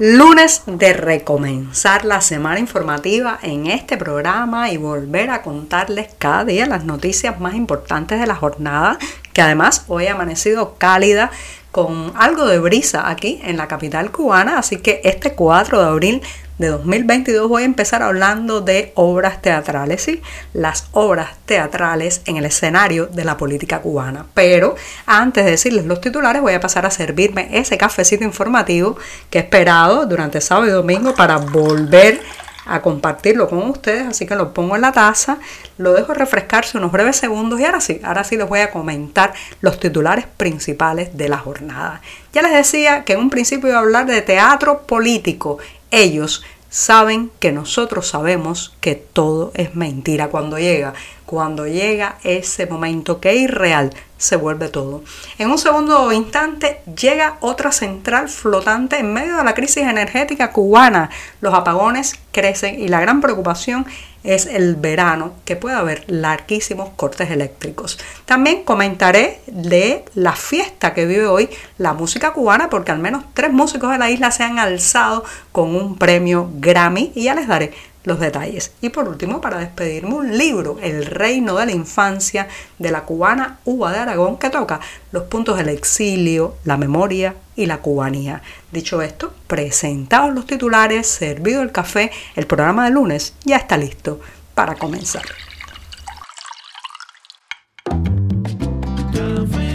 Lunes de recomenzar la semana informativa en este programa y volver a contarles cada día las noticias más importantes de la jornada, que además hoy ha amanecido cálida con algo de brisa aquí en la capital cubana, así que este 4 de abril de 2022 voy a empezar hablando de obras teatrales, ¿sí? las obras teatrales en el escenario de la política cubana. Pero antes de decirles los titulares, voy a pasar a servirme ese cafecito informativo que he esperado durante sábado y domingo para volver a compartirlo con ustedes, así que lo pongo en la taza, lo dejo refrescarse unos breves segundos y ahora sí, ahora sí les voy a comentar los titulares principales de la jornada. Ya les decía que en un principio iba a hablar de teatro político ellos saben que nosotros sabemos que todo es mentira cuando llega, cuando llega ese momento que es irreal, se vuelve todo. En un segundo instante llega otra central flotante en medio de la crisis energética cubana. Los apagones crecen y la gran preocupación es el verano, que puede haber larguísimos cortes eléctricos. También comentaré de la fiesta que vive hoy la música cubana, porque al menos tres músicos de la isla se han alzado con un premio Grammy y ya les daré los detalles. Y por último, para despedirme, un libro, El reino de la infancia, de la cubana Uva de Aragón, que toca los puntos del exilio, la memoria y la cubanía. Dicho esto, presentados los titulares, servido el café, el programa de lunes ya está listo para comenzar.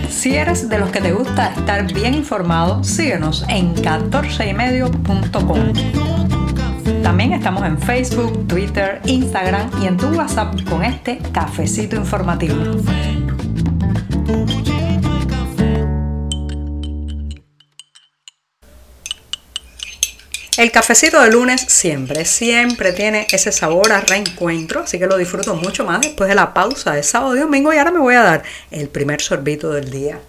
Si eres de los que te gusta estar bien informado, síguenos en 14ymedio.com. También estamos en Facebook, Twitter, Instagram y en tu WhatsApp con este cafecito informativo. El cafecito de lunes siempre, siempre tiene ese sabor a reencuentro, así que lo disfruto mucho más después de la pausa de sábado y domingo y ahora me voy a dar el primer sorbito del día.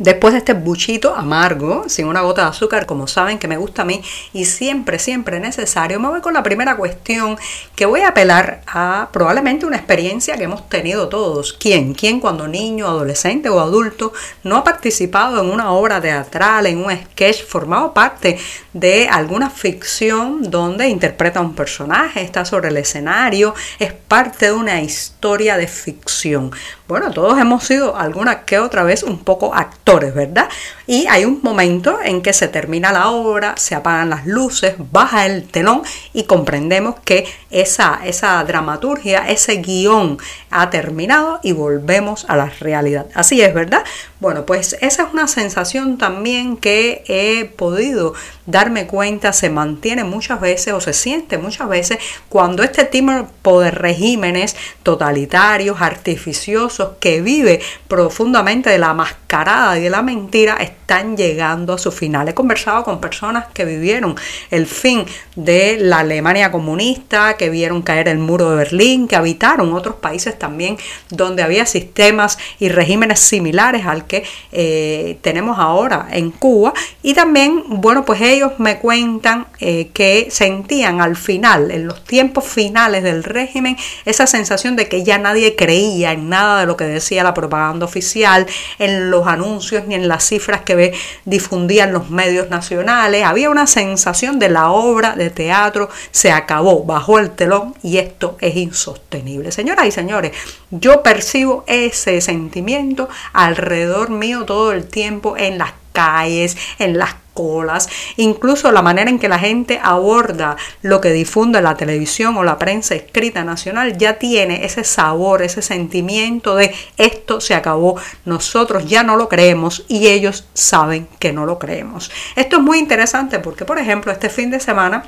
Después de este buchito amargo, sin una gota de azúcar, como saben que me gusta a mí y siempre, siempre necesario, me voy con la primera cuestión que voy a apelar a probablemente una experiencia que hemos tenido todos. ¿Quién? ¿Quién cuando niño, adolescente o adulto no ha participado en una obra teatral, en un sketch, formado parte de alguna ficción donde interpreta un personaje, está sobre el escenario, es parte de una historia de ficción? Bueno, todos hemos sido alguna que otra vez un poco actores, ¿verdad? Y hay un momento en que se termina la obra, se apagan las luces, baja el telón y comprendemos que esa, esa dramaturgia, ese guion ha terminado y volvemos a la realidad. Así es, ¿verdad? Bueno, pues esa es una sensación también que he podido darme cuenta, se mantiene muchas veces o se siente muchas veces cuando este tipo de regímenes totalitarios, artificiosos, que vive profundamente de la mascarada y de la mentira, están llegando a su final. He conversado con personas que vivieron el fin de la Alemania comunista, que vieron caer el muro de Berlín, que habitaron otros países también donde había sistemas y regímenes similares al que eh, tenemos ahora en Cuba. Y también, bueno, pues ellos me cuentan eh, que sentían al final, en los tiempos finales del régimen, esa sensación de que ya nadie creía en nada de lo que decía la propaganda oficial, en los anuncios ni en las cifras que difundían los medios nacionales. Había una sensación de la obra de teatro se acabó, bajó el telón y esto es insostenible. Señoras y señores, yo percibo ese sentimiento alrededor mío todo el tiempo en las calles, en las colas, incluso la manera en que la gente aborda lo que difunde la televisión o la prensa escrita nacional ya tiene ese sabor, ese sentimiento de esto se acabó, nosotros ya no lo creemos y ellos saben que no lo creemos. Esto es muy interesante porque, por ejemplo, este fin de semana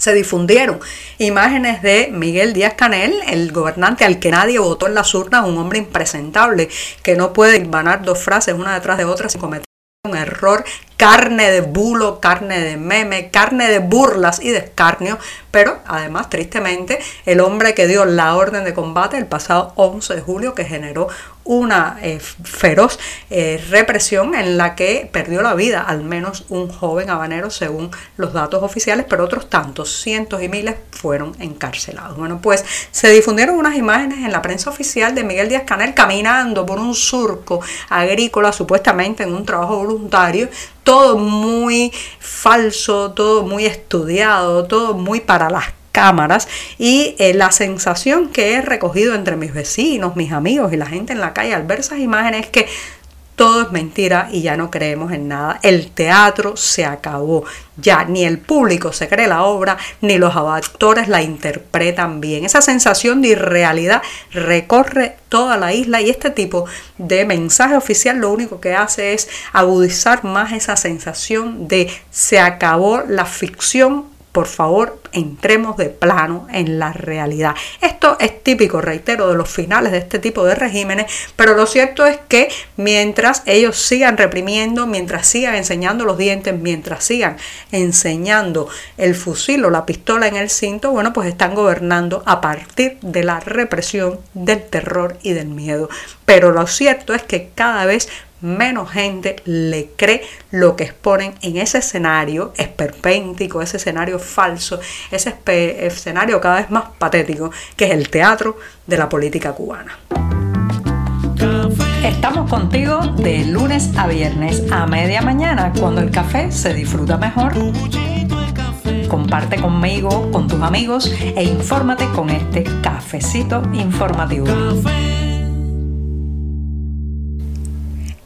se difundieron. Imágenes de Miguel Díaz Canel, el gobernante al que nadie votó en las urnas, un hombre impresentable que no puede ganar dos frases una detrás de otra sin cometer un error, carne de bulo, carne de meme, carne de burlas y de escarnio, pero además, tristemente, el hombre que dio la orden de combate el pasado 11 de julio, que generó una eh, feroz eh, represión en la que perdió la vida al menos un joven habanero según los datos oficiales, pero otros tantos, cientos y miles fueron encarcelados. Bueno, pues se difundieron unas imágenes en la prensa oficial de Miguel Díaz Canel caminando por un surco agrícola, supuestamente en un trabajo voluntario, todo muy falso, todo muy estudiado, todo muy para las cámaras y eh, la sensación que he recogido entre mis vecinos, mis amigos y la gente en la calle al ver esas imágenes es que todo es mentira y ya no creemos en nada. El teatro se acabó. Ya ni el público se cree la obra, ni los actores la interpretan bien. Esa sensación de irrealidad recorre toda la isla y este tipo de mensaje oficial lo único que hace es agudizar más esa sensación de se acabó la ficción por favor, entremos de plano en la realidad. Esto es típico, reitero, de los finales de este tipo de regímenes, pero lo cierto es que mientras ellos sigan reprimiendo, mientras sigan enseñando los dientes, mientras sigan enseñando el fusil o la pistola en el cinto, bueno, pues están gobernando a partir de la represión, del terror y del miedo. Pero lo cierto es que cada vez menos gente le cree lo que exponen en ese escenario esperpéntico, ese escenario falso, ese escenario cada vez más patético, que es el teatro de la política cubana. Estamos contigo de lunes a viernes a media mañana, cuando el café se disfruta mejor. Comparte conmigo, con tus amigos e infórmate con este cafecito informativo.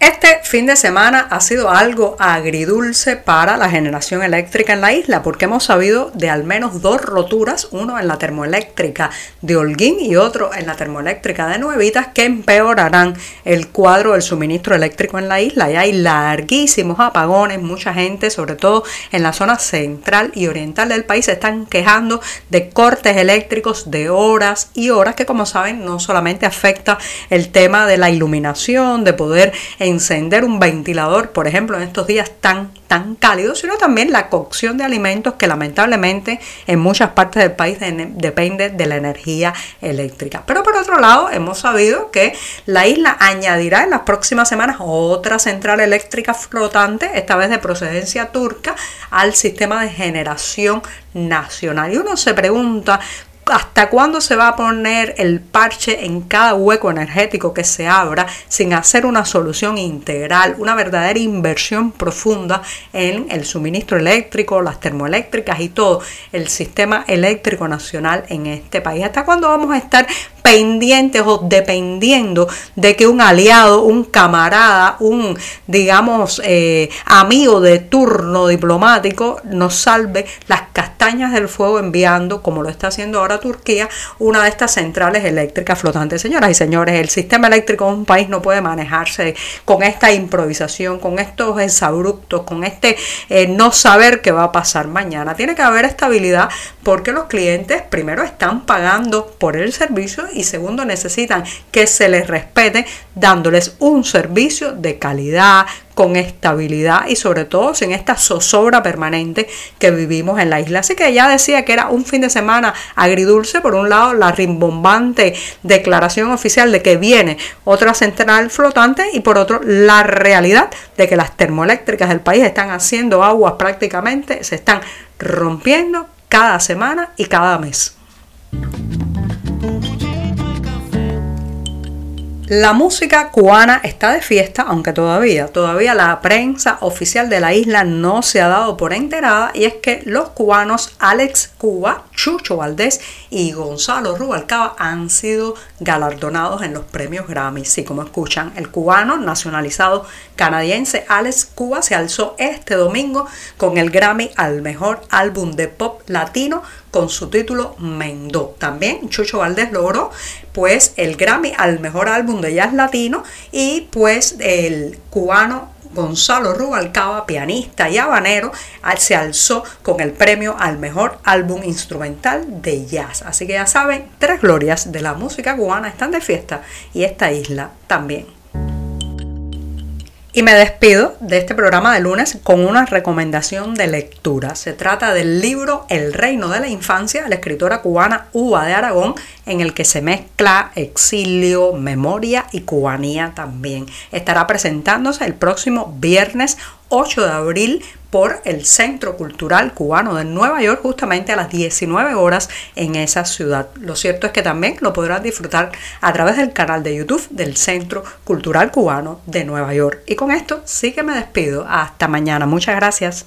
Este fin de semana ha sido algo agridulce para la generación eléctrica en la isla porque hemos sabido de al menos dos roturas, uno en la termoeléctrica de Holguín y otro en la termoeléctrica de Nuevitas que empeorarán el cuadro del suministro eléctrico en la isla. Y hay larguísimos apagones, mucha gente, sobre todo en la zona central y oriental del país, se están quejando de cortes eléctricos de horas y horas que como saben no solamente afecta el tema de la iluminación, de poder encender un ventilador, por ejemplo, en estos días tan, tan cálidos, sino también la cocción de alimentos que lamentablemente en muchas partes del país depende de la energía eléctrica. Pero por otro lado, hemos sabido que la isla añadirá en las próximas semanas otra central eléctrica flotante, esta vez de procedencia turca, al sistema de generación nacional. Y uno se pregunta ¿Hasta cuándo se va a poner el parche en cada hueco energético que se abra sin hacer una solución integral, una verdadera inversión profunda en el suministro eléctrico, las termoeléctricas y todo el sistema eléctrico nacional en este país? ¿Hasta cuándo vamos a estar pendientes o dependiendo de que un aliado, un camarada, un, digamos, eh, amigo de turno diplomático nos salve las castañas del fuego enviando, como lo está haciendo ahora Turquía, una de estas centrales eléctricas flotantes. Señoras y señores, el sistema eléctrico de un país no puede manejarse con esta improvisación, con estos exabruptos, con este eh, no saber qué va a pasar mañana. Tiene que haber estabilidad porque los clientes primero están pagando por el servicio y segundo necesitan que se les respete dándoles un servicio de calidad, con estabilidad y sobre todo sin esta zozobra permanente que vivimos en la isla. Así que ya decía que era un fin de semana agridulce, por un lado la rimbombante declaración oficial de que viene otra central flotante y por otro la realidad de que las termoeléctricas del país están haciendo aguas prácticamente, se están rompiendo cada semana y cada mes. La música cubana está de fiesta, aunque todavía, todavía la prensa oficial de la isla no se ha dado por enterada, y es que los cubanos Alex Cuba, Chucho Valdés y Gonzalo Rubalcaba han sido galardonados en los premios Grammy. Sí, como escuchan, el cubano nacionalizado canadiense Alex Cuba se alzó este domingo con el Grammy al mejor álbum de pop latino con su título Mendó. También Chucho Valdés logró pues el Grammy al mejor álbum de jazz latino y pues el cubano Gonzalo Rubalcaba, pianista y habanero, se alzó con el premio al mejor álbum instrumental de jazz. Así que ya saben, tres glorias de la música cubana están de fiesta y esta isla también. Y me despido de este programa de lunes con una recomendación de lectura. Se trata del libro El reino de la infancia de la escritora cubana Uva de Aragón, en el que se mezcla exilio, memoria y cubanía también. Estará presentándose el próximo viernes 8 de abril por el Centro Cultural Cubano de Nueva York justamente a las 19 horas en esa ciudad. Lo cierto es que también lo podrás disfrutar a través del canal de YouTube del Centro Cultural Cubano de Nueva York. Y con esto sí que me despido. Hasta mañana. Muchas gracias.